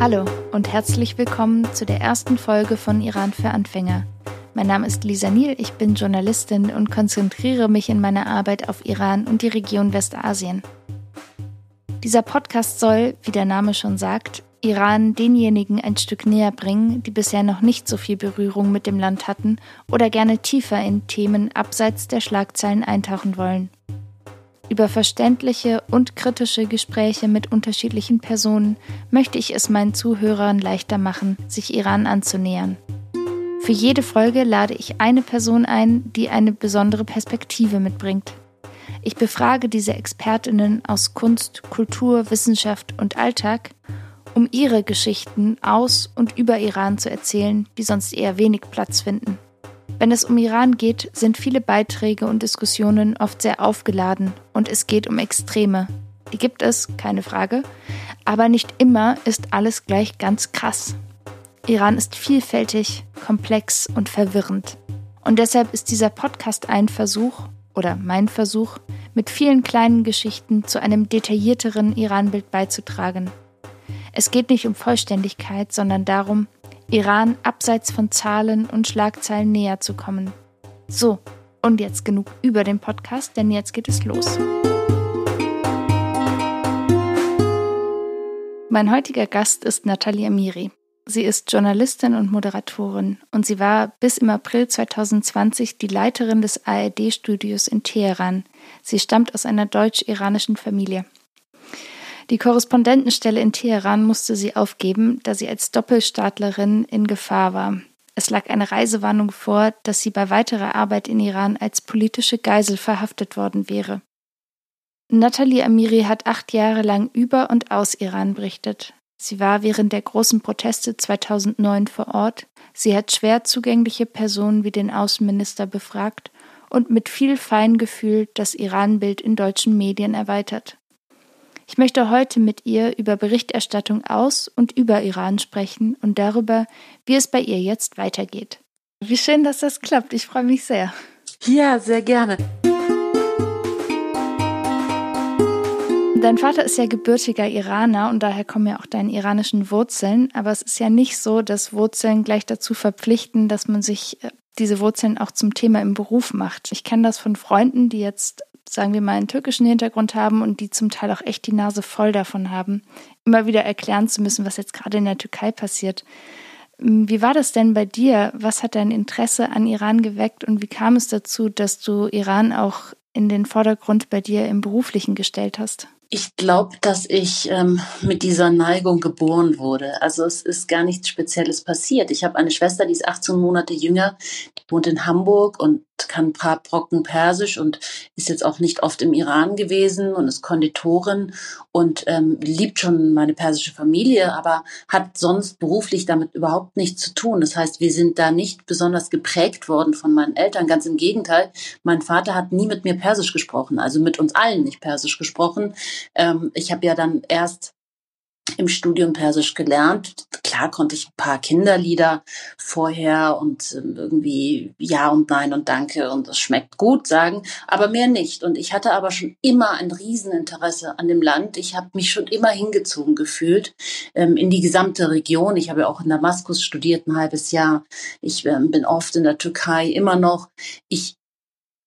Hallo und herzlich willkommen zu der ersten Folge von Iran für Anfänger. Mein Name ist Lisa Niel, ich bin Journalistin und konzentriere mich in meiner Arbeit auf Iran und die Region Westasien. Dieser Podcast soll, wie der Name schon sagt, Iran denjenigen ein Stück näher bringen, die bisher noch nicht so viel Berührung mit dem Land hatten oder gerne tiefer in Themen abseits der Schlagzeilen eintauchen wollen. Über verständliche und kritische Gespräche mit unterschiedlichen Personen möchte ich es meinen Zuhörern leichter machen, sich Iran anzunähern. Für jede Folge lade ich eine Person ein, die eine besondere Perspektive mitbringt. Ich befrage diese Expertinnen aus Kunst, Kultur, Wissenschaft und Alltag um ihre Geschichten aus und über Iran zu erzählen, die sonst eher wenig Platz finden. Wenn es um Iran geht, sind viele Beiträge und Diskussionen oft sehr aufgeladen und es geht um Extreme. Die gibt es, keine Frage, aber nicht immer ist alles gleich ganz krass. Iran ist vielfältig, komplex und verwirrend. Und deshalb ist dieser Podcast ein Versuch, oder mein Versuch, mit vielen kleinen Geschichten zu einem detaillierteren Iran-Bild beizutragen. Es geht nicht um Vollständigkeit, sondern darum, Iran abseits von Zahlen und Schlagzeilen näher zu kommen. So, und jetzt genug über den Podcast, denn jetzt geht es los. Mein heutiger Gast ist Nathalie Amiri. Sie ist Journalistin und Moderatorin und sie war bis im April 2020 die Leiterin des ARD-Studios in Teheran. Sie stammt aus einer deutsch-iranischen Familie. Die Korrespondentenstelle in Teheran musste sie aufgeben, da sie als Doppelstaatlerin in Gefahr war. Es lag eine Reisewarnung vor, dass sie bei weiterer Arbeit in Iran als politische Geisel verhaftet worden wäre. Nathalie Amiri hat acht Jahre lang über und aus Iran berichtet. Sie war während der großen Proteste 2009 vor Ort. Sie hat schwer zugängliche Personen wie den Außenminister befragt und mit viel Feingefühl das Iran-Bild in deutschen Medien erweitert. Ich möchte heute mit ihr über Berichterstattung aus und über Iran sprechen und darüber, wie es bei ihr jetzt weitergeht. Wie schön, dass das klappt. Ich freue mich sehr. Ja, sehr gerne. Dein Vater ist ja gebürtiger Iraner und daher kommen ja auch deine iranischen Wurzeln. Aber es ist ja nicht so, dass Wurzeln gleich dazu verpflichten, dass man sich äh, diese Wurzeln auch zum Thema im Beruf macht. Ich kenne das von Freunden, die jetzt sagen wir mal, einen türkischen Hintergrund haben und die zum Teil auch echt die Nase voll davon haben, immer wieder erklären zu müssen, was jetzt gerade in der Türkei passiert. Hm, wie war das denn bei dir? Was hat dein Interesse an Iran geweckt und wie kam es dazu, dass du Iran auch in den Vordergrund bei dir im beruflichen gestellt hast? Ich glaube, dass ich ähm, mit dieser Neigung geboren wurde. Also es ist gar nichts Spezielles passiert. Ich habe eine Schwester, die ist 18 Monate jünger, die wohnt in Hamburg und kann ein paar Brocken Persisch und ist jetzt auch nicht oft im Iran gewesen und ist Konditorin und ähm, liebt schon meine persische Familie, aber hat sonst beruflich damit überhaupt nichts zu tun. Das heißt, wir sind da nicht besonders geprägt worden von meinen Eltern. Ganz im Gegenteil, mein Vater hat nie mit mir Persisch gesprochen, also mit uns allen nicht Persisch gesprochen. Ähm, ich habe ja dann erst im Studium Persisch gelernt. Klar konnte ich ein paar Kinderlieder vorher und ähm, irgendwie Ja und Nein und Danke und es schmeckt gut sagen, aber mehr nicht. Und ich hatte aber schon immer ein Rieseninteresse an dem Land. Ich habe mich schon immer hingezogen gefühlt ähm, in die gesamte Region. Ich habe ja auch in Damaskus studiert ein halbes Jahr. Ich ähm, bin oft in der Türkei immer noch. Ich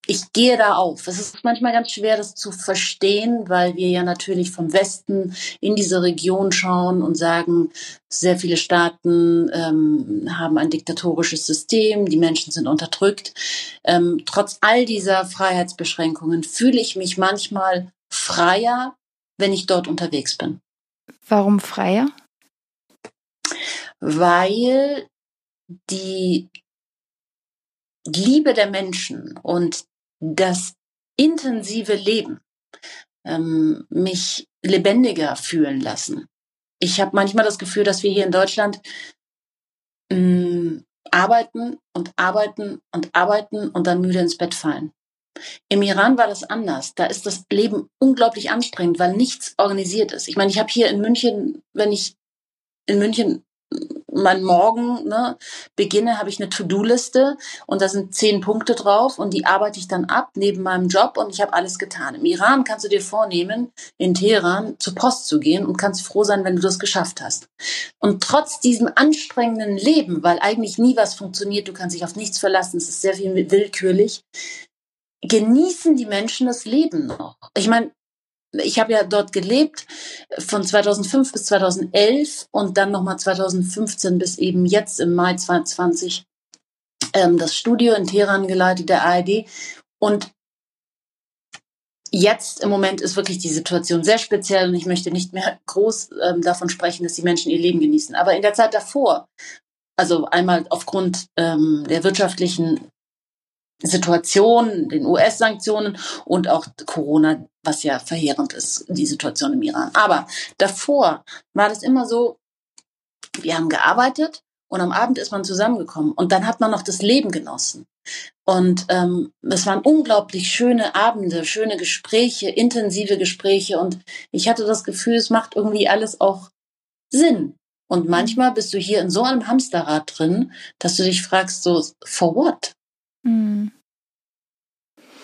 ich gehe da auf. Es ist manchmal ganz schwer, das zu verstehen, weil wir ja natürlich vom Westen in diese Region schauen und sagen, sehr viele Staaten ähm, haben ein diktatorisches System, die Menschen sind unterdrückt. Ähm, trotz all dieser Freiheitsbeschränkungen fühle ich mich manchmal freier, wenn ich dort unterwegs bin. Warum freier? Weil die Liebe der Menschen und das intensive Leben ähm, mich lebendiger fühlen lassen. Ich habe manchmal das Gefühl, dass wir hier in Deutschland ähm, arbeiten und arbeiten und arbeiten und dann müde ins Bett fallen. Im Iran war das anders. Da ist das Leben unglaublich anstrengend, weil nichts organisiert ist. Ich meine, ich habe hier in München, wenn ich in München mein Morgen ne, beginne, habe ich eine To-Do-Liste und da sind zehn Punkte drauf und die arbeite ich dann ab neben meinem Job und ich habe alles getan. Im Iran kannst du dir vornehmen, in Teheran zur Post zu gehen und kannst froh sein, wenn du das geschafft hast. Und trotz diesem anstrengenden Leben, weil eigentlich nie was funktioniert, du kannst dich auf nichts verlassen, es ist sehr viel willkürlich, genießen die Menschen das Leben noch. Ich meine, ich habe ja dort gelebt von 2005 bis 2011 und dann nochmal 2015 bis eben jetzt im Mai 2020 ähm, das Studio in Teheran geleitet, der ARD. Und jetzt im Moment ist wirklich die Situation sehr speziell und ich möchte nicht mehr groß ähm, davon sprechen, dass die Menschen ihr Leben genießen. Aber in der Zeit davor, also einmal aufgrund ähm, der wirtschaftlichen Situation, den US-Sanktionen und auch Corona, was ja verheerend ist, die Situation im Iran. Aber davor war das immer so, wir haben gearbeitet und am Abend ist man zusammengekommen und dann hat man noch das Leben genossen. Und ähm, es waren unglaublich schöne Abende, schöne Gespräche, intensive Gespräche und ich hatte das Gefühl, es macht irgendwie alles auch Sinn. Und manchmal bist du hier in so einem Hamsterrad drin, dass du dich fragst, so, for what? Mhm.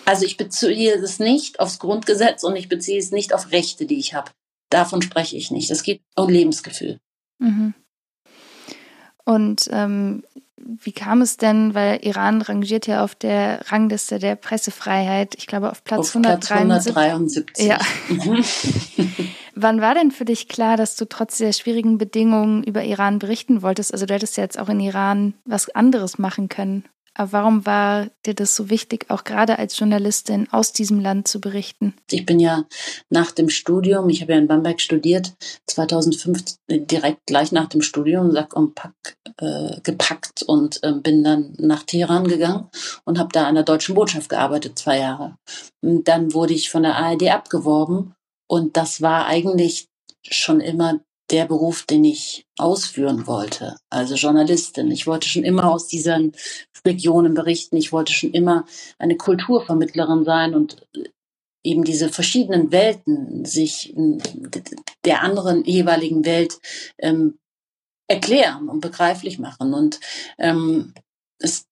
Also ich beziehe es nicht aufs Grundgesetz und ich beziehe es nicht auf Rechte, die ich habe. Davon spreche ich nicht. Es geht um Lebensgefühl. Mhm. Und ähm, wie kam es denn, weil Iran rangiert ja auf der Rangliste der Pressefreiheit, ich glaube auf Platz, auf 173. Platz 173. Ja. Wann war denn für dich klar, dass du trotz der schwierigen Bedingungen über Iran berichten wolltest? Also du hättest ja jetzt auch in Iran was anderes machen können. Aber warum war dir das so wichtig, auch gerade als Journalistin aus diesem Land zu berichten? Ich bin ja nach dem Studium, ich habe ja in Bamberg studiert, 2005 direkt gleich nach dem Studium Sack und Pack äh, gepackt und äh, bin dann nach Teheran gegangen und habe da an der deutschen Botschaft gearbeitet, zwei Jahre. Und dann wurde ich von der ARD abgeworben und das war eigentlich schon immer der Beruf, den ich ausführen wollte, also Journalistin. Ich wollte schon immer aus diesen Regionen berichten. Ich wollte schon immer eine Kulturvermittlerin sein und äh, eben diese verschiedenen Welten sich der anderen jeweiligen Welt ähm, erklären und begreiflich machen. Und ähm, es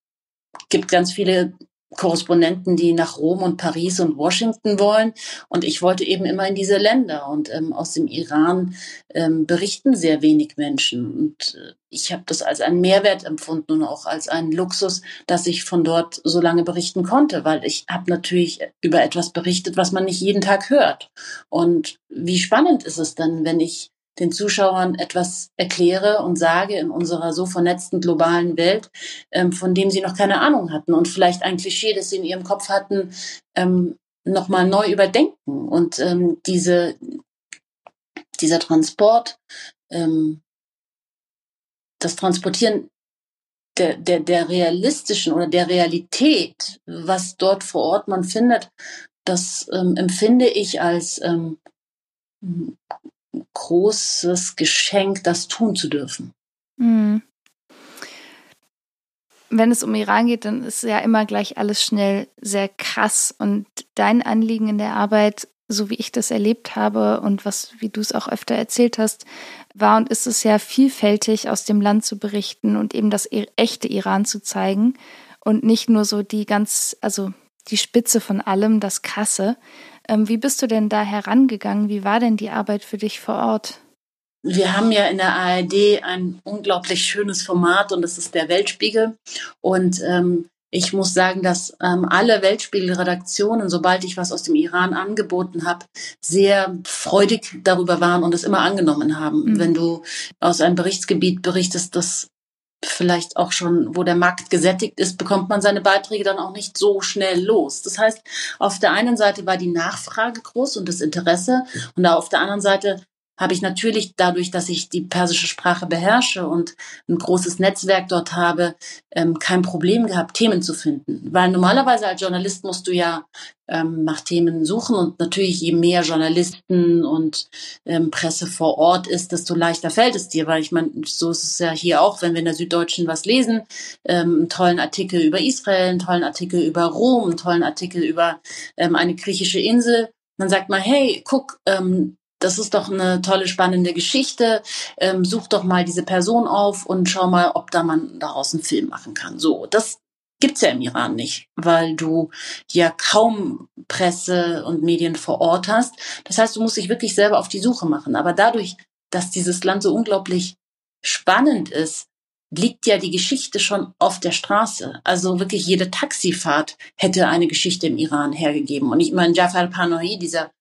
gibt ganz viele Korrespondenten, die nach Rom und Paris und Washington wollen. Und ich wollte eben immer in diese Länder. Und ähm, aus dem Iran ähm, berichten sehr wenig Menschen. Und äh, ich habe das als einen Mehrwert empfunden und auch als einen Luxus, dass ich von dort so lange berichten konnte, weil ich habe natürlich über etwas berichtet, was man nicht jeden Tag hört. Und wie spannend ist es dann, wenn ich den Zuschauern etwas erkläre und sage in unserer so vernetzten globalen Welt, ähm, von dem sie noch keine Ahnung hatten und vielleicht ein Klischee, das sie in ihrem Kopf hatten, ähm, nochmal neu überdenken. Und ähm, diese, dieser Transport, ähm, das Transportieren der, der, der realistischen oder der Realität, was dort vor Ort man findet, das ähm, empfinde ich als ähm, großes Geschenk, das tun zu dürfen. Mhm. Wenn es um Iran geht, dann ist ja immer gleich alles schnell sehr krass. Und dein Anliegen in der Arbeit, so wie ich das erlebt habe und was, wie du es auch öfter erzählt hast, war und ist es ja vielfältig, aus dem Land zu berichten und eben das echte Iran zu zeigen und nicht nur so die ganz, also die Spitze von allem, das Krasse. Ähm, wie bist du denn da herangegangen? Wie war denn die Arbeit für dich vor Ort? Wir haben ja in der ARD ein unglaublich schönes Format und das ist der Weltspiegel. Und ähm, ich muss sagen, dass ähm, alle Weltspiegel-Redaktionen, sobald ich was aus dem Iran angeboten habe, sehr freudig darüber waren und es immer angenommen haben. Mhm. Wenn du aus einem Berichtsgebiet berichtest, das vielleicht auch schon, wo der Markt gesättigt ist, bekommt man seine Beiträge dann auch nicht so schnell los. Das heißt, auf der einen Seite war die Nachfrage groß und das Interesse und auf der anderen Seite habe ich natürlich dadurch, dass ich die persische Sprache beherrsche und ein großes Netzwerk dort habe, ähm, kein Problem gehabt, Themen zu finden. Weil normalerweise als Journalist musst du ja ähm, nach Themen suchen und natürlich je mehr Journalisten und ähm, Presse vor Ort ist, desto leichter fällt es dir, weil ich meine, so ist es ja hier auch, wenn wir in der Süddeutschen was lesen, ähm, einen tollen Artikel über Israel, einen tollen Artikel über Rom, einen tollen Artikel über ähm, eine griechische Insel, dann sagt man, hey, guck, ähm, das ist doch eine tolle, spannende Geschichte. Ähm, such doch mal diese Person auf und schau mal, ob da man daraus einen Film machen kann. So, das gibt's ja im Iran nicht, weil du ja kaum Presse und Medien vor Ort hast. Das heißt, du musst dich wirklich selber auf die Suche machen. Aber dadurch, dass dieses Land so unglaublich spannend ist, liegt ja die Geschichte schon auf der Straße. Also wirklich jede Taxifahrt hätte eine Geschichte im Iran hergegeben. Und ich meine, Jafar Panahi, dieser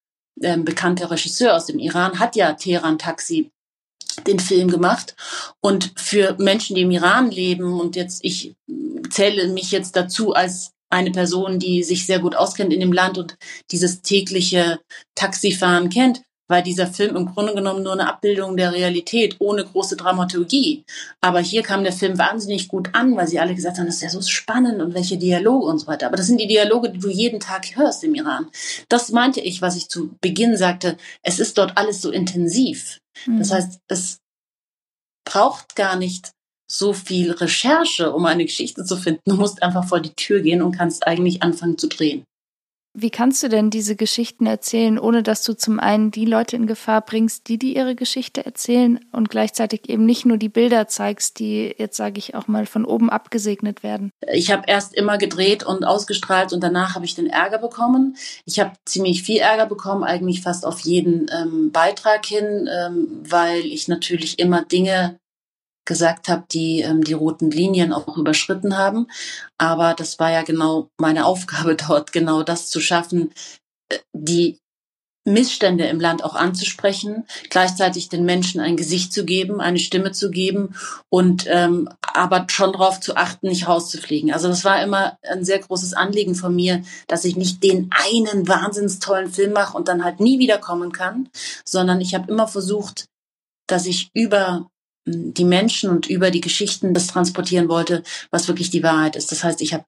ähm, bekannte Regisseur aus dem Iran, hat ja Teheran Taxi den Film gemacht. Und für Menschen, die im Iran leben, und jetzt ich zähle mich jetzt dazu als eine Person, die sich sehr gut auskennt in dem Land und dieses tägliche Taxifahren kennt, war dieser Film im Grunde genommen nur eine Abbildung der Realität ohne große Dramaturgie. Aber hier kam der Film wahnsinnig gut an, weil sie alle gesagt haben, das ist ja so spannend und welche Dialoge und so weiter. Aber das sind die Dialoge, die du jeden Tag hörst im Iran. Das meinte ich, was ich zu Beginn sagte. Es ist dort alles so intensiv. Mhm. Das heißt, es braucht gar nicht so viel Recherche, um eine Geschichte zu finden. Du musst einfach vor die Tür gehen und kannst eigentlich anfangen zu drehen. Wie kannst du denn diese Geschichten erzählen, ohne dass du zum einen die Leute in Gefahr bringst, die die ihre Geschichte erzählen und gleichzeitig eben nicht nur die Bilder zeigst, die jetzt sage ich auch mal von oben abgesegnet werden? Ich habe erst immer gedreht und ausgestrahlt und danach habe ich den Ärger bekommen. Ich habe ziemlich viel Ärger bekommen, eigentlich fast auf jeden ähm, Beitrag hin, ähm, weil ich natürlich immer Dinge gesagt habe, die ähm, die roten Linien auch überschritten haben. Aber das war ja genau meine Aufgabe dort, genau das zu schaffen, äh, die Missstände im Land auch anzusprechen, gleichzeitig den Menschen ein Gesicht zu geben, eine Stimme zu geben und ähm, aber schon darauf zu achten, nicht rauszufliegen. Also das war immer ein sehr großes Anliegen von mir, dass ich nicht den einen wahnsinns tollen Film mache und dann halt nie wiederkommen kann, sondern ich habe immer versucht, dass ich über die Menschen und über die Geschichten das transportieren wollte, was wirklich die Wahrheit ist. Das heißt, ich habe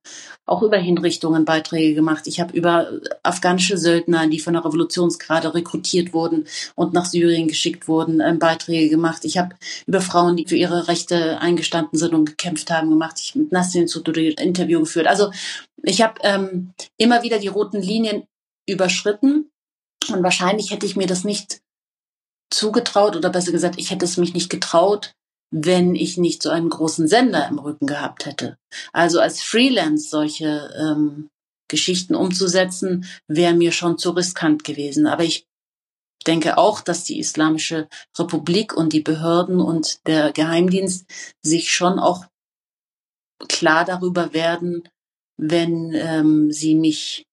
auch über Hinrichtungen Beiträge gemacht. Ich habe über afghanische Söldner, die von der Revolutionsgrade rekrutiert wurden und nach Syrien geschickt wurden, ähm, Beiträge gemacht. Ich habe über Frauen, die für ihre Rechte eingestanden sind und gekämpft haben, gemacht. Ich mit Nassim Sotoudeh Interview geführt. Also ich habe ähm, immer wieder die roten Linien überschritten und wahrscheinlich hätte ich mir das nicht zugetraut oder besser gesagt, ich hätte es mich nicht getraut, wenn ich nicht so einen großen Sender im Rücken gehabt hätte. Also als Freelance solche ähm, Geschichten umzusetzen, wäre mir schon zu riskant gewesen. Aber ich denke auch, dass die Islamische Republik und die Behörden und der Geheimdienst sich schon auch klar darüber werden, wenn ähm, sie mich,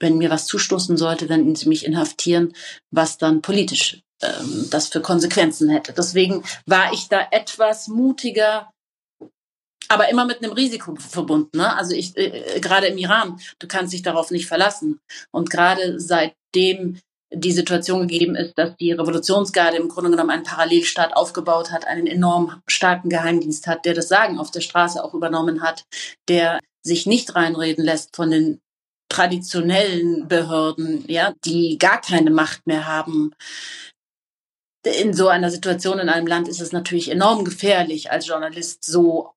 wenn mir was zustoßen sollte, wenn sie mich inhaftieren, was dann politisch ähm, das für Konsequenzen hätte. Deswegen war ich da etwas mutiger, aber immer mit einem Risiko verbunden. Ne? Also ich, äh, äh, gerade im Iran, du kannst dich darauf nicht verlassen. Und gerade seitdem die Situation gegeben ist, dass die Revolutionsgarde im Grunde genommen einen Parallelstaat aufgebaut hat, einen enorm starken Geheimdienst hat, der das Sagen auf der Straße auch übernommen hat, der sich nicht reinreden lässt von den traditionellen Behörden, ja, die gar keine Macht mehr haben, in so einer Situation in einem Land ist es natürlich enorm gefährlich, als Journalist so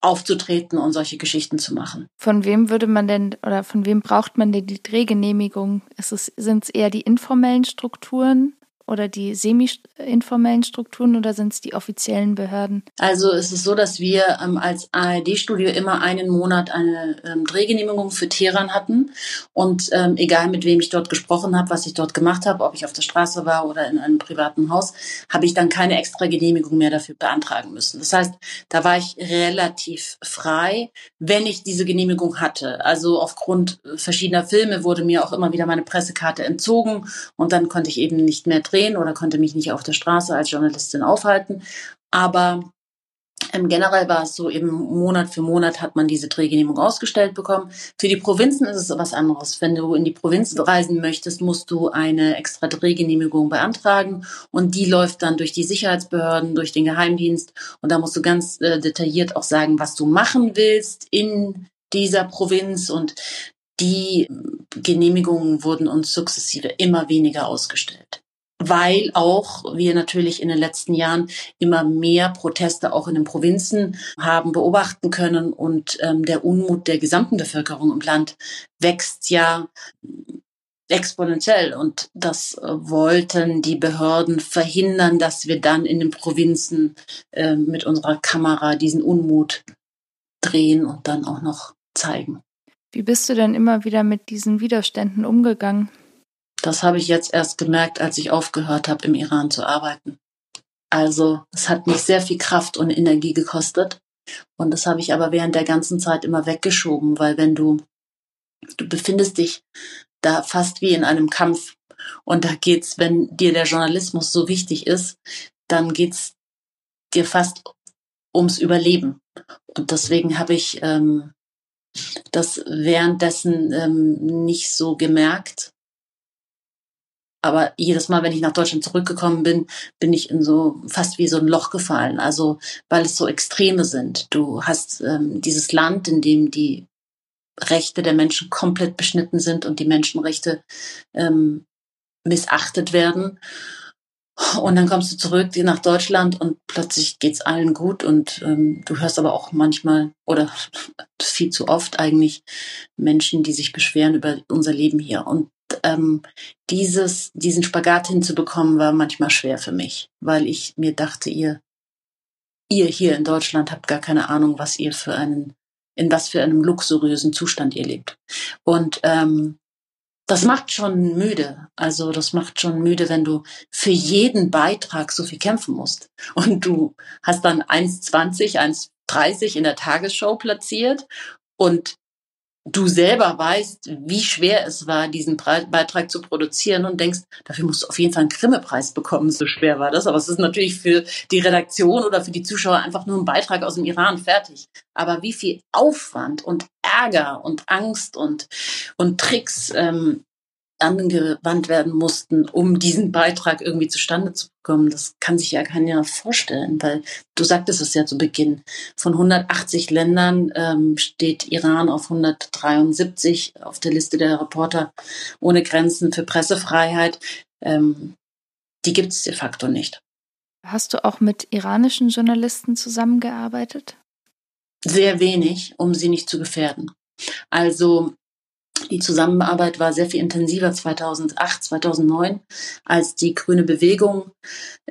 aufzutreten und solche Geschichten zu machen. Von wem würde man denn oder von wem braucht man denn die Drehgenehmigung? Sind es eher die informellen Strukturen oder die semi-informellen Strukturen oder sind es die offiziellen Behörden? Also es ist so, dass wir ähm, als ARD-Studio immer einen Monat eine ähm, Drehgenehmigung für Teheran hatten. Und ähm, egal mit wem ich dort gesprochen habe, was ich dort gemacht habe, ob ich auf der Straße war oder in einem privaten Haus, habe ich dann keine extra Genehmigung mehr dafür beantragen müssen. Das heißt, da war ich relativ frei, wenn ich diese Genehmigung hatte. Also aufgrund verschiedener Filme wurde mir auch immer wieder meine Pressekarte entzogen und dann konnte ich eben nicht mehr drehen drehen oder konnte mich nicht auf der Straße als Journalistin aufhalten. Aber ähm, generell war es so, eben Monat für Monat hat man diese Drehgenehmigung ausgestellt bekommen. Für die Provinzen ist es was anderes. Wenn du in die Provinz reisen möchtest, musst du eine extra Drehgenehmigung beantragen und die läuft dann durch die Sicherheitsbehörden, durch den Geheimdienst und da musst du ganz äh, detailliert auch sagen, was du machen willst in dieser Provinz und die Genehmigungen wurden uns sukzessive immer weniger ausgestellt weil auch wir natürlich in den letzten Jahren immer mehr Proteste auch in den Provinzen haben beobachten können und ähm, der Unmut der gesamten Bevölkerung im Land wächst ja exponentiell und das äh, wollten die Behörden verhindern, dass wir dann in den Provinzen äh, mit unserer Kamera diesen Unmut drehen und dann auch noch zeigen. Wie bist du denn immer wieder mit diesen Widerständen umgegangen? Das habe ich jetzt erst gemerkt, als ich aufgehört habe, im Iran zu arbeiten. Also es hat mich sehr viel Kraft und Energie gekostet. Und das habe ich aber während der ganzen Zeit immer weggeschoben, weil wenn du, du befindest dich da fast wie in einem Kampf. Und da geht's, wenn dir der Journalismus so wichtig ist, dann geht's dir fast ums Überleben. Und deswegen habe ich ähm, das währenddessen ähm, nicht so gemerkt. Aber jedes Mal, wenn ich nach Deutschland zurückgekommen bin, bin ich in so fast wie so ein Loch gefallen. Also weil es so Extreme sind. Du hast ähm, dieses Land, in dem die Rechte der Menschen komplett beschnitten sind und die Menschenrechte ähm, missachtet werden. Und dann kommst du zurück nach Deutschland und plötzlich geht's allen gut und ähm, du hörst aber auch manchmal oder viel zu oft eigentlich Menschen, die sich beschweren über unser Leben hier. Und ähm, dieses, diesen Spagat hinzubekommen, war manchmal schwer für mich, weil ich mir dachte, ihr, ihr hier in Deutschland habt gar keine Ahnung, was ihr für einen in was für einem luxuriösen Zustand ihr lebt. Und ähm, das macht schon müde. Also das macht schon müde, wenn du für jeden Beitrag so viel kämpfen musst. Und du hast dann 1,20, 1,30 in der Tagesshow platziert und du selber weißt, wie schwer es war, diesen Beitrag zu produzieren und denkst, dafür musst du auf jeden Fall einen Grimme-Preis bekommen, so schwer war das. Aber es ist natürlich für die Redaktion oder für die Zuschauer einfach nur ein Beitrag aus dem Iran fertig. Aber wie viel Aufwand und Ärger und Angst und, und Tricks ähm, angewandt werden mussten, um diesen Beitrag irgendwie zustande zu bekommen. Das kann sich ja keiner vorstellen, weil du sagtest es ja zu Beginn. Von 180 Ländern ähm, steht Iran auf 173 auf der Liste der Reporter ohne Grenzen für Pressefreiheit. Ähm, die gibt es de facto nicht. Hast du auch mit iranischen Journalisten zusammengearbeitet? Sehr wenig, um sie nicht zu gefährden. Also die Zusammenarbeit war sehr viel intensiver 2008, 2009, als die grüne Bewegung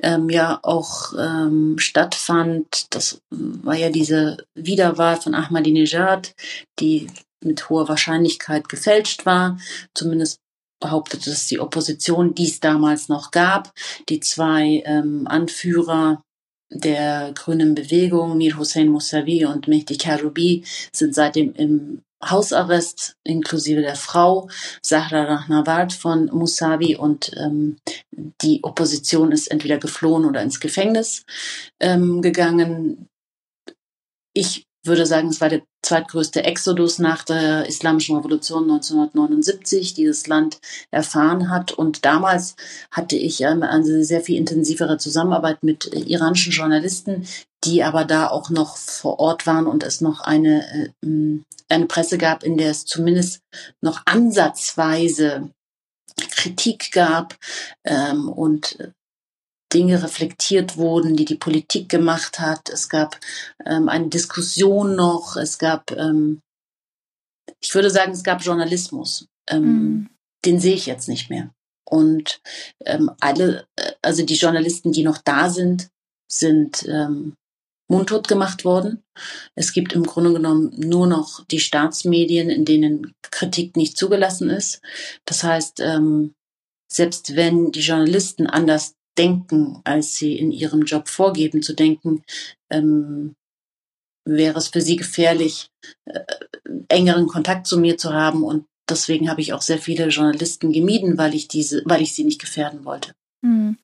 ähm, ja auch ähm, stattfand. Das war ja diese Wiederwahl von Ahmadinejad, die mit hoher Wahrscheinlichkeit gefälscht war. Zumindest behauptete es die Opposition, die es damals noch gab. Die zwei ähm, Anführer der grünen Bewegung, Mir Hussein Mousavi und Mehdi Karoubi, sind seitdem im Hausarrest inklusive der Frau Sahra Rahnavard von Musavi und ähm, die Opposition ist entweder geflohen oder ins Gefängnis ähm, gegangen. Ich würde sagen, es war der zweitgrößte Exodus nach der Islamischen Revolution 1979, die das Land erfahren hat. Und damals hatte ich ähm, eine sehr viel intensivere Zusammenarbeit mit iranischen Journalisten, die aber da auch noch vor Ort waren und es noch eine, äh, eine Presse gab, in der es zumindest noch ansatzweise Kritik gab ähm, und Dinge reflektiert wurden, die die Politik gemacht hat. Es gab ähm, eine Diskussion noch. Es gab, ähm, ich würde sagen, es gab Journalismus. Ähm, mhm. Den sehe ich jetzt nicht mehr. Und ähm, alle, äh, also die Journalisten, die noch da sind, sind ähm, mundtot gemacht worden. Es gibt im Grunde genommen nur noch die Staatsmedien, in denen Kritik nicht zugelassen ist. Das heißt, selbst wenn die Journalisten anders denken, als sie in ihrem Job vorgeben zu denken, ähm, wäre es für sie gefährlich, äh, engeren Kontakt zu mir zu haben. Und deswegen habe ich auch sehr viele Journalisten gemieden, weil ich diese, weil ich sie nicht gefährden wollte. Hm.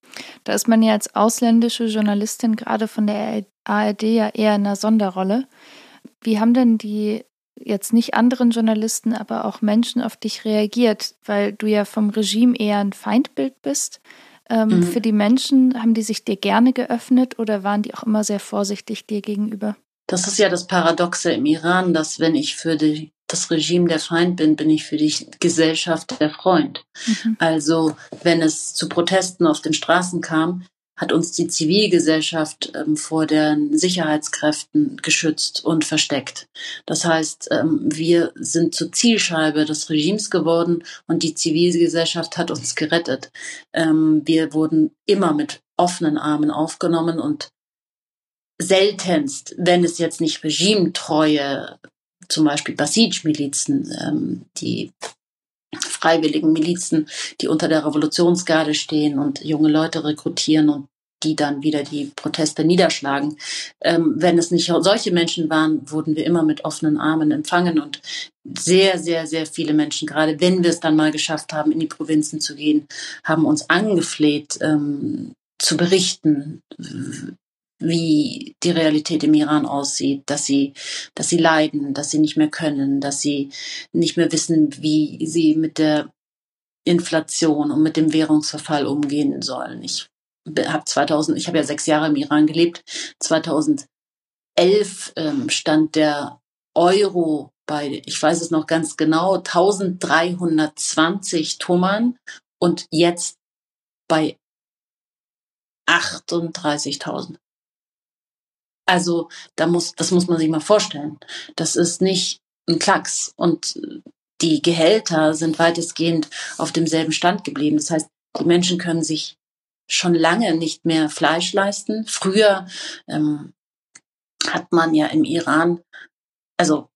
Da ist man ja als ausländische Journalistin gerade von der ARD ja eher in einer Sonderrolle. Wie haben denn die jetzt nicht anderen Journalisten, aber auch Menschen auf dich reagiert, weil du ja vom Regime eher ein Feindbild bist? Ähm, mhm. Für die Menschen, haben die sich dir gerne geöffnet oder waren die auch immer sehr vorsichtig dir gegenüber? Das ist ja das Paradoxe im Iran, dass wenn ich für die, das Regime der Feind bin, bin ich für die Gesellschaft der Freund. Mhm. Also wenn es zu Protesten auf den Straßen kam, hat uns die Zivilgesellschaft ähm, vor den Sicherheitskräften geschützt und versteckt. Das heißt, ähm, wir sind zur Zielscheibe des Regimes geworden und die Zivilgesellschaft hat uns gerettet. Ähm, wir wurden immer mit offenen Armen aufgenommen und seltenst, wenn es jetzt nicht regimetreue, zum Beispiel Basij-Milizen, ähm, die freiwilligen Milizen, die unter der Revolutionsgarde stehen und junge Leute rekrutieren und die dann wieder die Proteste niederschlagen. Ähm, wenn es nicht solche Menschen waren, wurden wir immer mit offenen Armen empfangen und sehr, sehr, sehr viele Menschen, gerade wenn wir es dann mal geschafft haben, in die Provinzen zu gehen, haben uns angefleht, ähm, zu berichten, wie die Realität im Iran aussieht, dass sie, dass sie leiden, dass sie nicht mehr können, dass sie nicht mehr wissen, wie sie mit der Inflation und mit dem Währungsverfall umgehen sollen. Ich habe 2000, ich habe ja sechs Jahre im Iran gelebt. 2011 ähm, stand der Euro bei, ich weiß es noch ganz genau, 1320 Tummern und jetzt bei 38.000. Also da muss, das muss man sich mal vorstellen. Das ist nicht ein Klacks. Und die Gehälter sind weitestgehend auf demselben Stand geblieben. Das heißt, die Menschen können sich schon lange nicht mehr Fleisch leisten. Früher ähm, hat man ja im Iran, also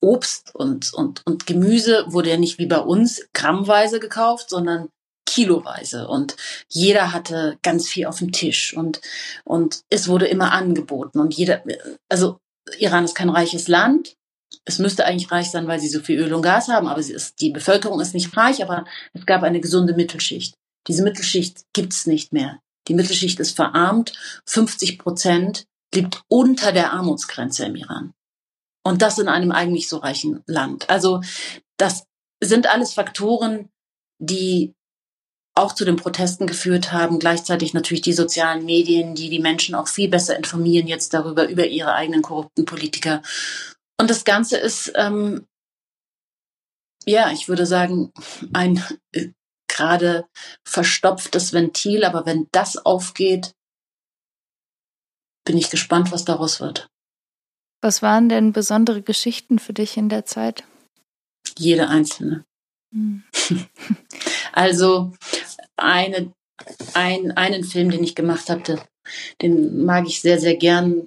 Obst und, und, und Gemüse wurde ja nicht wie bei uns grammweise gekauft, sondern kiloweise und jeder hatte ganz viel auf dem Tisch und, und es wurde immer angeboten und jeder, also Iran ist kein reiches Land. Es müsste eigentlich reich sein, weil sie so viel Öl und Gas haben, aber ist, die Bevölkerung ist nicht reich, aber es gab eine gesunde Mittelschicht. Diese Mittelschicht gibt es nicht mehr. Die Mittelschicht ist verarmt. 50 Prozent liegt unter der Armutsgrenze im Iran. Und das in einem eigentlich so reichen Land. Also das sind alles Faktoren, die auch zu den Protesten geführt haben. Gleichzeitig natürlich die sozialen Medien, die die Menschen auch viel besser informieren jetzt darüber, über ihre eigenen korrupten Politiker. Und das Ganze ist, ähm, ja, ich würde sagen, ein gerade verstopftes Ventil. Aber wenn das aufgeht, bin ich gespannt, was daraus wird. Was waren denn besondere Geschichten für dich in der Zeit? Jede einzelne. Hm. Also eine, ein, einen Film, den ich gemacht hatte, den mag ich sehr, sehr gern.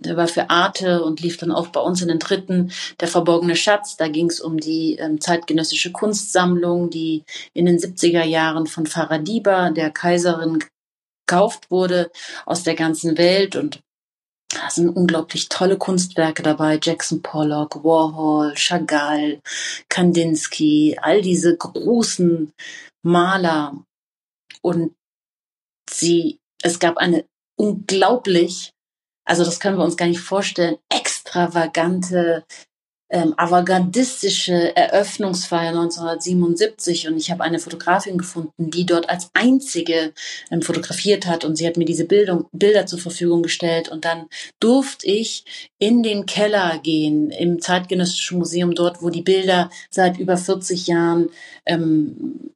Der war für Arte und lief dann auch bei uns in den dritten. Der verborgene Schatz, da ging es um die ähm, zeitgenössische Kunstsammlung, die in den 70er Jahren von Faradiba, der Kaiserin, gekauft wurde aus der ganzen Welt und da sind unglaublich tolle Kunstwerke dabei. Jackson Pollock, Warhol, Chagall, Kandinsky, all diese großen Maler. Und sie, es gab eine unglaublich, also das können wir uns gar nicht vorstellen, extravagante ähm, avantgardistische Eröffnungsfeier 1977 und ich habe eine Fotografin gefunden, die dort als einzige ähm, fotografiert hat. Und sie hat mir diese Bildung, Bilder zur Verfügung gestellt. Und dann durfte ich in den Keller gehen im Zeitgenössischen Museum dort, wo die Bilder seit über 40 Jahren ähm,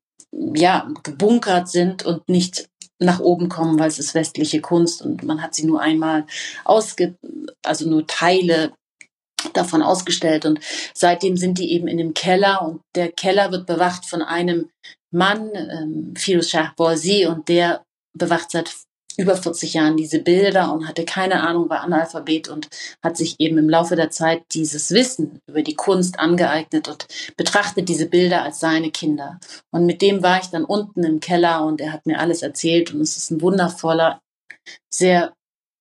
ja gebunkert sind und nicht nach oben kommen, weil es ist westliche Kunst und man hat sie nur einmal ausge, also nur Teile davon ausgestellt. Und seitdem sind die eben in dem Keller und der Keller wird bewacht von einem Mann, ähm, Firuz Shah Borzi und der bewacht seit über 40 Jahren diese Bilder und hatte keine Ahnung, war Analphabet und hat sich eben im Laufe der Zeit dieses Wissen über die Kunst angeeignet und betrachtet diese Bilder als seine Kinder. Und mit dem war ich dann unten im Keller und er hat mir alles erzählt und es ist ein wundervoller, sehr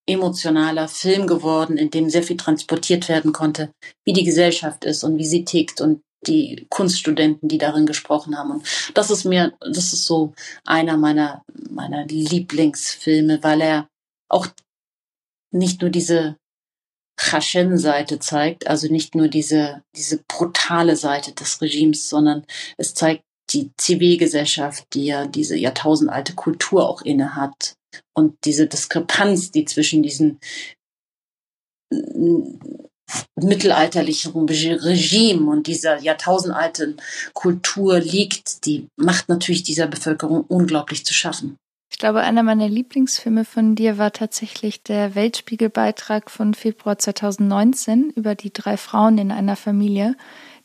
emotionaler Film geworden, in dem sehr viel transportiert werden konnte, wie die Gesellschaft ist und wie sie tickt und die Kunststudenten, die darin gesprochen haben. Und das ist mir, das ist so einer meiner, meiner Lieblingsfilme, weil er auch nicht nur diese Chashen-Seite zeigt, also nicht nur diese, diese brutale Seite des Regimes, sondern es zeigt die Zivilgesellschaft, die ja diese jahrtausendalte Kultur auch inne hat und diese Diskrepanz, die zwischen diesen mittelalterlichen Regime und dieser jahrtausendalten Kultur liegt, die macht natürlich dieser Bevölkerung unglaublich zu schaffen. Ich glaube, einer meiner Lieblingsfilme von dir war tatsächlich der Weltspiegelbeitrag von Februar 2019 über die drei Frauen in einer Familie,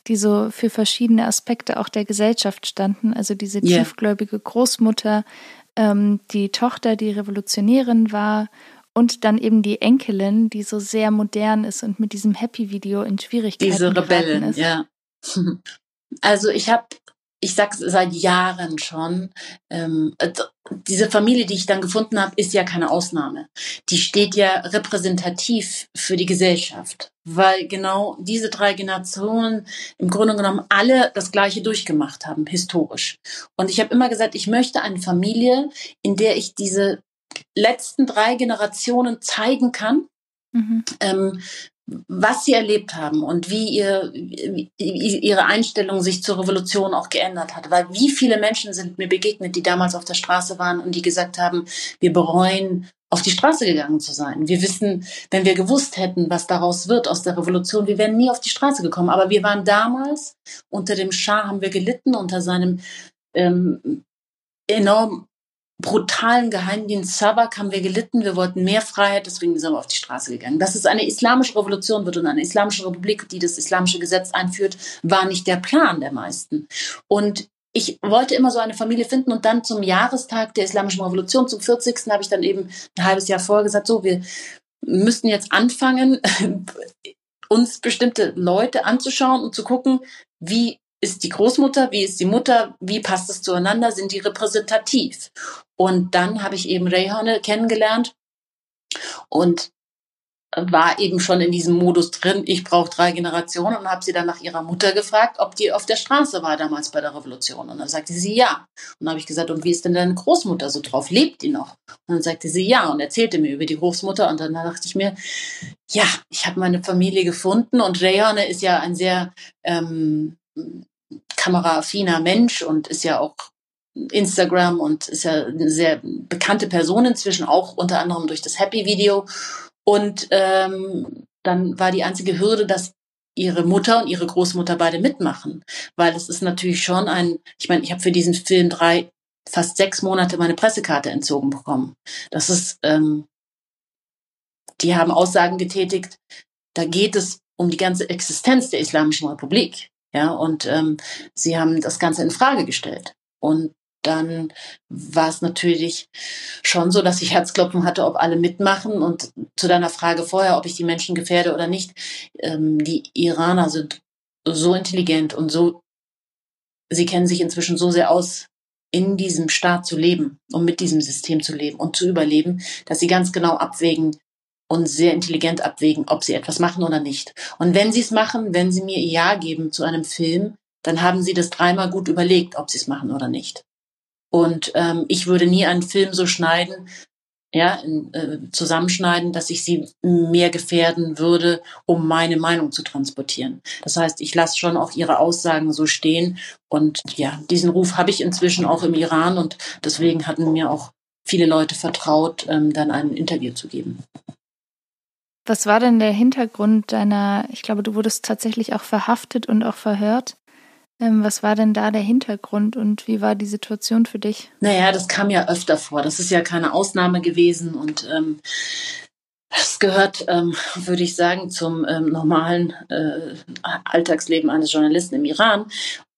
die so für verschiedene Aspekte auch der Gesellschaft standen. Also diese yeah. tiefgläubige Großmutter, ähm, die Tochter, die Revolutionärin war und dann eben die Enkelin, die so sehr modern ist und mit diesem Happy-Video in Schwierigkeiten Diese Rebellen, ist. ja. Also ich habe ich sag's seit Jahren schon, ähm, diese Familie, die ich dann gefunden habe, ist ja keine Ausnahme. Die steht ja repräsentativ für die Gesellschaft, weil genau diese drei Generationen im Grunde genommen alle das Gleiche durchgemacht haben, historisch. Und ich habe immer gesagt, ich möchte eine Familie, in der ich diese letzten drei Generationen zeigen kann, Mhm. Ähm, was sie erlebt haben und wie ihr, ihre Einstellung sich zur Revolution auch geändert hat. Weil wie viele Menschen sind mir begegnet, die damals auf der Straße waren und die gesagt haben, wir bereuen, auf die Straße gegangen zu sein. Wir wissen, wenn wir gewusst hätten, was daraus wird aus der Revolution, wir wären nie auf die Straße gekommen. Aber wir waren damals unter dem Schah, haben wir gelitten, unter seinem ähm, enorm brutalen Geheimdienst Savak haben wir gelitten. Wir wollten mehr Freiheit, deswegen sind wir auf die Straße gegangen. Dass es eine islamische Revolution wird und eine islamische Republik, die das islamische Gesetz einführt, war nicht der Plan der meisten. Und ich wollte immer so eine Familie finden und dann zum Jahrestag der islamischen Revolution, zum 40. habe ich dann eben ein halbes Jahr vorher gesagt, so, wir müssten jetzt anfangen, uns bestimmte Leute anzuschauen und zu gucken, wie ist die Großmutter, wie ist die Mutter, wie passt es zueinander, sind die repräsentativ. Und dann habe ich eben Rayhane kennengelernt und war eben schon in diesem Modus drin, ich brauche drei Generationen und habe sie dann nach ihrer Mutter gefragt, ob die auf der Straße war damals bei der Revolution. Und dann sagte sie ja. Und dann habe ich gesagt, und wie ist denn deine Großmutter so drauf? Lebt die noch? Und dann sagte sie ja und erzählte mir über die Großmutter. Und dann dachte ich mir, ja, ich habe meine Familie gefunden und Rayhane ist ja ein sehr ähm, kameraaffiner Mensch und ist ja auch Instagram und ist ja eine sehr bekannte Person inzwischen, auch unter anderem durch das Happy Video. Und ähm, dann war die einzige Hürde, dass ihre Mutter und ihre Großmutter beide mitmachen, weil es ist natürlich schon ein, ich meine, ich habe für diesen Film drei, fast sechs Monate meine Pressekarte entzogen bekommen. Das ist, ähm, die haben Aussagen getätigt, da geht es um die ganze Existenz der Islamischen Republik. Ja, und ähm, sie haben das Ganze in Frage gestellt. Und dann war es natürlich schon so, dass ich Herzklopfen hatte, ob alle mitmachen. Und zu deiner Frage vorher, ob ich die Menschen gefährde oder nicht, ähm, die Iraner sind so intelligent und so, sie kennen sich inzwischen so sehr aus, in diesem Staat zu leben und mit diesem System zu leben und zu überleben, dass sie ganz genau abwägen, und sehr intelligent abwägen, ob sie etwas machen oder nicht. Und wenn sie es machen, wenn sie mir ihr Ja geben zu einem Film, dann haben sie das dreimal gut überlegt, ob sie es machen oder nicht. Und ähm, ich würde nie einen Film so schneiden, ja, in, äh, zusammenschneiden, dass ich sie mehr gefährden würde, um meine Meinung zu transportieren. Das heißt, ich lasse schon auch ihre Aussagen so stehen. Und ja, diesen Ruf habe ich inzwischen auch im Iran und deswegen hatten mir auch viele Leute vertraut, ähm, dann ein Interview zu geben. Was war denn der Hintergrund deiner, ich glaube, du wurdest tatsächlich auch verhaftet und auch verhört. Ähm, was war denn da der Hintergrund und wie war die Situation für dich? Naja, das kam ja öfter vor. Das ist ja keine Ausnahme gewesen und ähm, das gehört, ähm, würde ich sagen, zum ähm, normalen äh, Alltagsleben eines Journalisten im Iran.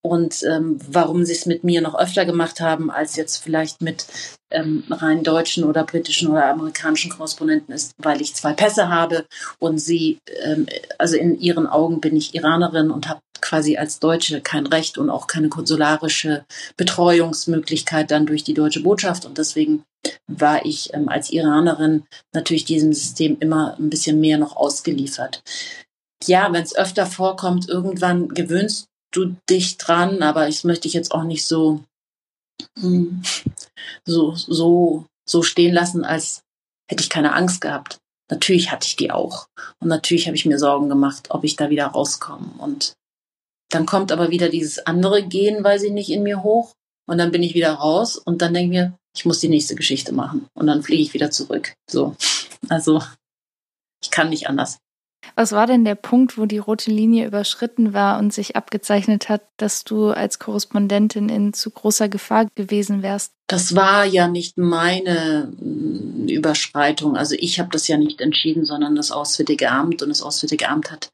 Und ähm, warum sie es mit mir noch öfter gemacht haben als jetzt vielleicht mit ähm, rein deutschen oder britischen oder amerikanischen Korrespondenten ist, weil ich zwei Pässe habe und sie, ähm, also in ihren Augen bin ich Iranerin und habe quasi als Deutsche kein Recht und auch keine konsularische Betreuungsmöglichkeit dann durch die deutsche Botschaft. Und deswegen war ich ähm, als Iranerin natürlich diesem System immer ein bisschen mehr noch ausgeliefert. Ja, wenn es öfter vorkommt, irgendwann gewöhnst du dich dran, aber ich möchte ich jetzt auch nicht so, hm, so, so, so stehen lassen, als hätte ich keine Angst gehabt. Natürlich hatte ich die auch. Und natürlich habe ich mir Sorgen gemacht, ob ich da wieder rauskomme. Und dann kommt aber wieder dieses andere Gehen, weiß ich nicht, in mir hoch. Und dann bin ich wieder raus und dann denke ich mir, ich muss die nächste Geschichte machen. Und dann fliege ich wieder zurück. So. Also, ich kann nicht anders. Was war denn der Punkt, wo die rote Linie überschritten war und sich abgezeichnet hat, dass du als Korrespondentin in zu großer Gefahr gewesen wärst? Das war ja nicht meine mm, Überschreitung. Also ich habe das ja nicht entschieden, sondern das Auswärtige Amt. Und das Auswärtige Amt hat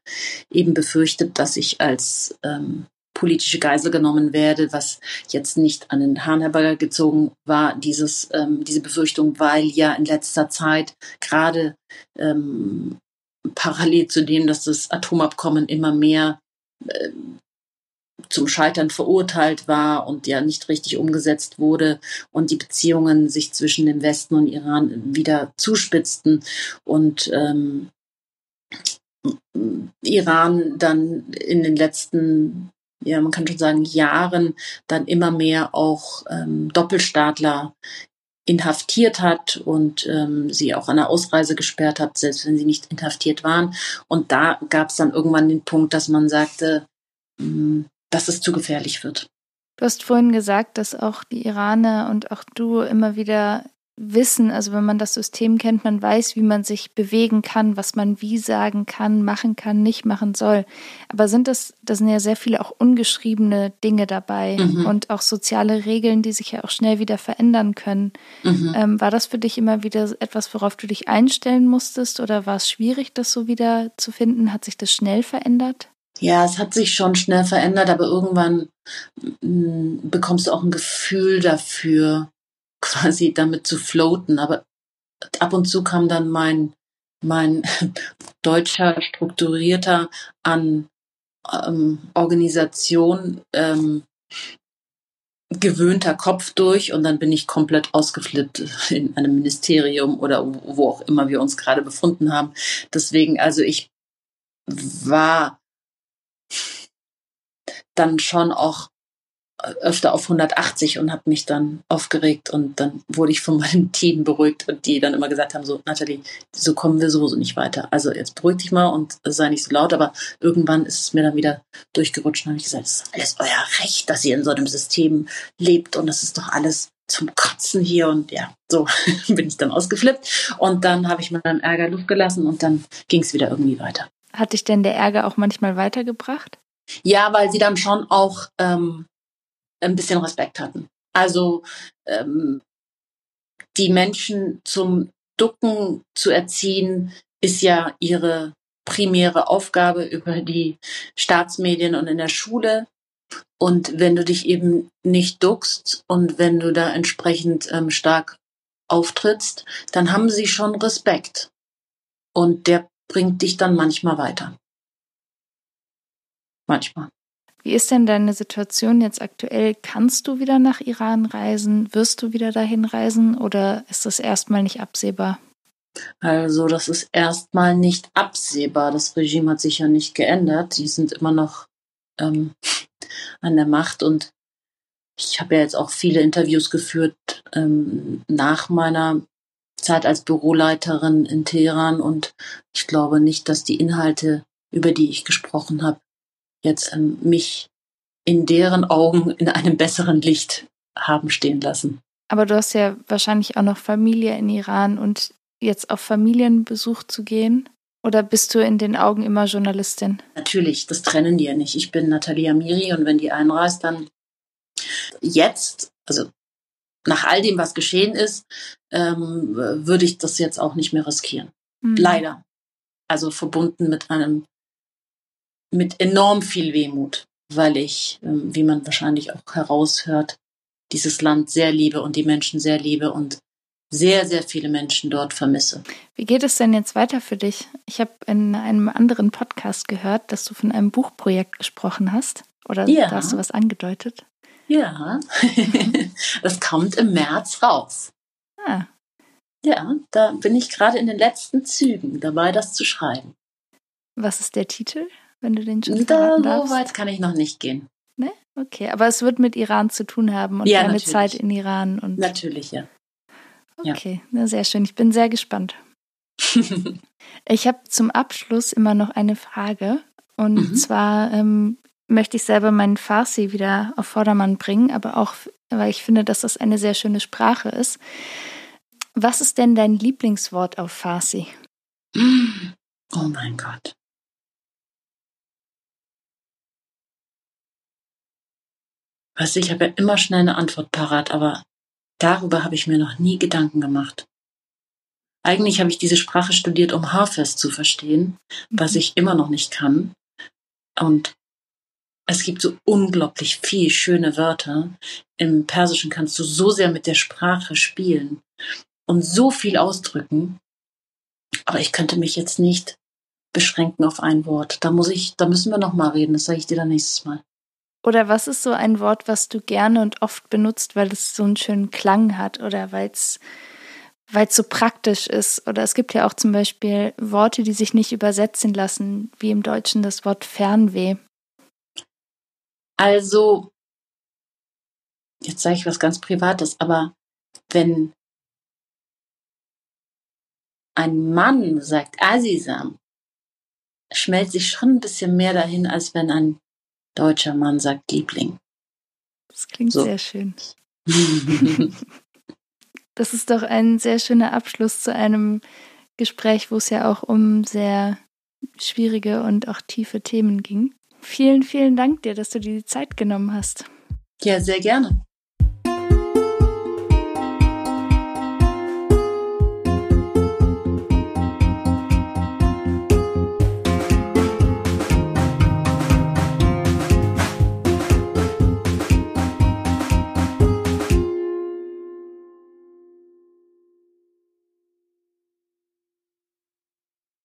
eben befürchtet, dass ich als ähm, politische Geisel genommen werde, was jetzt nicht an den Hahn herbeigezogen war, dieses, ähm, diese Befürchtung, weil ja in letzter Zeit gerade ähm, parallel zu dem, dass das Atomabkommen immer mehr äh, zum Scheitern verurteilt war und ja nicht richtig umgesetzt wurde und die Beziehungen sich zwischen dem Westen und Iran wieder zuspitzten und ähm, Iran dann in den letzten, ja, man kann schon sagen, Jahren dann immer mehr auch ähm, Doppelstaatler inhaftiert hat und ähm, sie auch an der Ausreise gesperrt hat, selbst wenn sie nicht inhaftiert waren. Und da gab es dann irgendwann den Punkt, dass man sagte, mh, hm, dass es zu gefährlich wird. Du hast vorhin gesagt, dass auch die Iraner und auch du immer wieder wissen, also wenn man das System kennt, man weiß, wie man sich bewegen kann, was man wie sagen kann, machen kann, nicht machen soll. Aber sind das, da sind ja sehr viele auch ungeschriebene Dinge dabei mhm. und auch soziale Regeln, die sich ja auch schnell wieder verändern können. Mhm. Ähm, war das für dich immer wieder etwas, worauf du dich einstellen musstest oder war es schwierig, das so wieder zu finden? Hat sich das schnell verändert? Ja, es hat sich schon schnell verändert, aber irgendwann mh, bekommst du auch ein Gefühl dafür, quasi damit zu floaten. Aber ab und zu kam dann mein, mein deutscher, strukturierter an ähm, Organisation ähm, gewöhnter Kopf durch und dann bin ich komplett ausgeflippt in einem Ministerium oder wo auch immer wir uns gerade befunden haben. Deswegen, also ich war dann schon auch öfter auf 180 und habe mich dann aufgeregt und dann wurde ich von meinem Team beruhigt und die dann immer gesagt haben, so Nathalie, so kommen wir sowieso nicht weiter. Also jetzt beruhig dich mal und sei nicht so laut, aber irgendwann ist es mir dann wieder durchgerutscht und habe ich gesagt, es ist alles euer Recht, dass ihr in so einem System lebt und das ist doch alles zum Kotzen hier und ja, so bin ich dann ausgeflippt und dann habe ich meinem Ärger Luft gelassen und dann ging es wieder irgendwie weiter. Hat dich denn der Ärger auch manchmal weitergebracht? Ja, weil sie dann schon auch ähm, ein bisschen Respekt hatten. Also ähm, die Menschen zum Ducken zu erziehen, ist ja ihre primäre Aufgabe über die Staatsmedien und in der Schule. Und wenn du dich eben nicht duckst und wenn du da entsprechend ähm, stark auftrittst, dann haben sie schon Respekt. Und der bringt dich dann manchmal weiter. Manchmal. Wie ist denn deine Situation jetzt aktuell? Kannst du wieder nach Iran reisen? Wirst du wieder dahin reisen oder ist das erstmal nicht absehbar? Also, das ist erstmal nicht absehbar. Das Regime hat sich ja nicht geändert. Die sind immer noch ähm, an der Macht und ich habe ja jetzt auch viele Interviews geführt ähm, nach meiner Zeit als Büroleiterin in Teheran und ich glaube nicht, dass die Inhalte, über die ich gesprochen habe, jetzt ähm, mich in deren Augen in einem besseren Licht haben stehen lassen. Aber du hast ja wahrscheinlich auch noch Familie in Iran und jetzt auf Familienbesuch zu gehen? Oder bist du in den Augen immer Journalistin? Natürlich, das trennen die ja nicht. Ich bin Natalia Miri und wenn die einreist, dann jetzt, also nach all dem, was geschehen ist, ähm, würde ich das jetzt auch nicht mehr riskieren. Mhm. Leider. Also verbunden mit einem mit enorm viel Wehmut, weil ich, ähm, wie man wahrscheinlich auch heraushört, dieses Land sehr liebe und die Menschen sehr liebe und sehr, sehr viele Menschen dort vermisse. Wie geht es denn jetzt weiter für dich? Ich habe in einem anderen Podcast gehört, dass du von einem Buchprojekt gesprochen hast. Oder ja. da hast du was angedeutet? Ja, das kommt im März raus. Ah. Ja, da bin ich gerade in den letzten Zügen dabei, das zu schreiben. Was ist der Titel? Wenn du den schon da, So weit kann ich noch nicht gehen. Ne? Okay, aber es wird mit Iran zu tun haben und ja, deine natürlich. Zeit in Iran. Und natürlich, ja. Okay, ja. Na, sehr schön. Ich bin sehr gespannt. ich habe zum Abschluss immer noch eine Frage. Und mhm. zwar ähm, möchte ich selber meinen Farsi wieder auf Vordermann bringen, aber auch, weil ich finde, dass das eine sehr schöne Sprache ist. Was ist denn dein Lieblingswort auf Farsi? Oh mein Gott. Weißt du, ich habe ja immer schnell eine Antwort parat, aber darüber habe ich mir noch nie Gedanken gemacht. Eigentlich habe ich diese Sprache studiert, um Haarfest zu verstehen, was mhm. ich immer noch nicht kann. Und es gibt so unglaublich viel schöne Wörter. Im Persischen kannst du so sehr mit der Sprache spielen und so viel ausdrücken. Aber ich könnte mich jetzt nicht beschränken auf ein Wort. Da muss ich, da müssen wir noch mal reden. Das sage ich dir dann nächstes Mal. Oder was ist so ein Wort, was du gerne und oft benutzt, weil es so einen schönen Klang hat oder weil es weil es so praktisch ist. Oder es gibt ja auch zum Beispiel Worte, die sich nicht übersetzen lassen, wie im Deutschen das Wort Fernweh. Also, jetzt sage ich was ganz Privates, aber wenn ein Mann sagt Asisam, schmelzt sich schon ein bisschen mehr dahin, als wenn ein deutscher Mann sagt Liebling. Das klingt so. sehr schön. das ist doch ein sehr schöner Abschluss zu einem Gespräch, wo es ja auch um sehr schwierige und auch tiefe Themen ging. Vielen, vielen Dank dir, dass du dir die Zeit genommen hast. Ja, sehr gerne.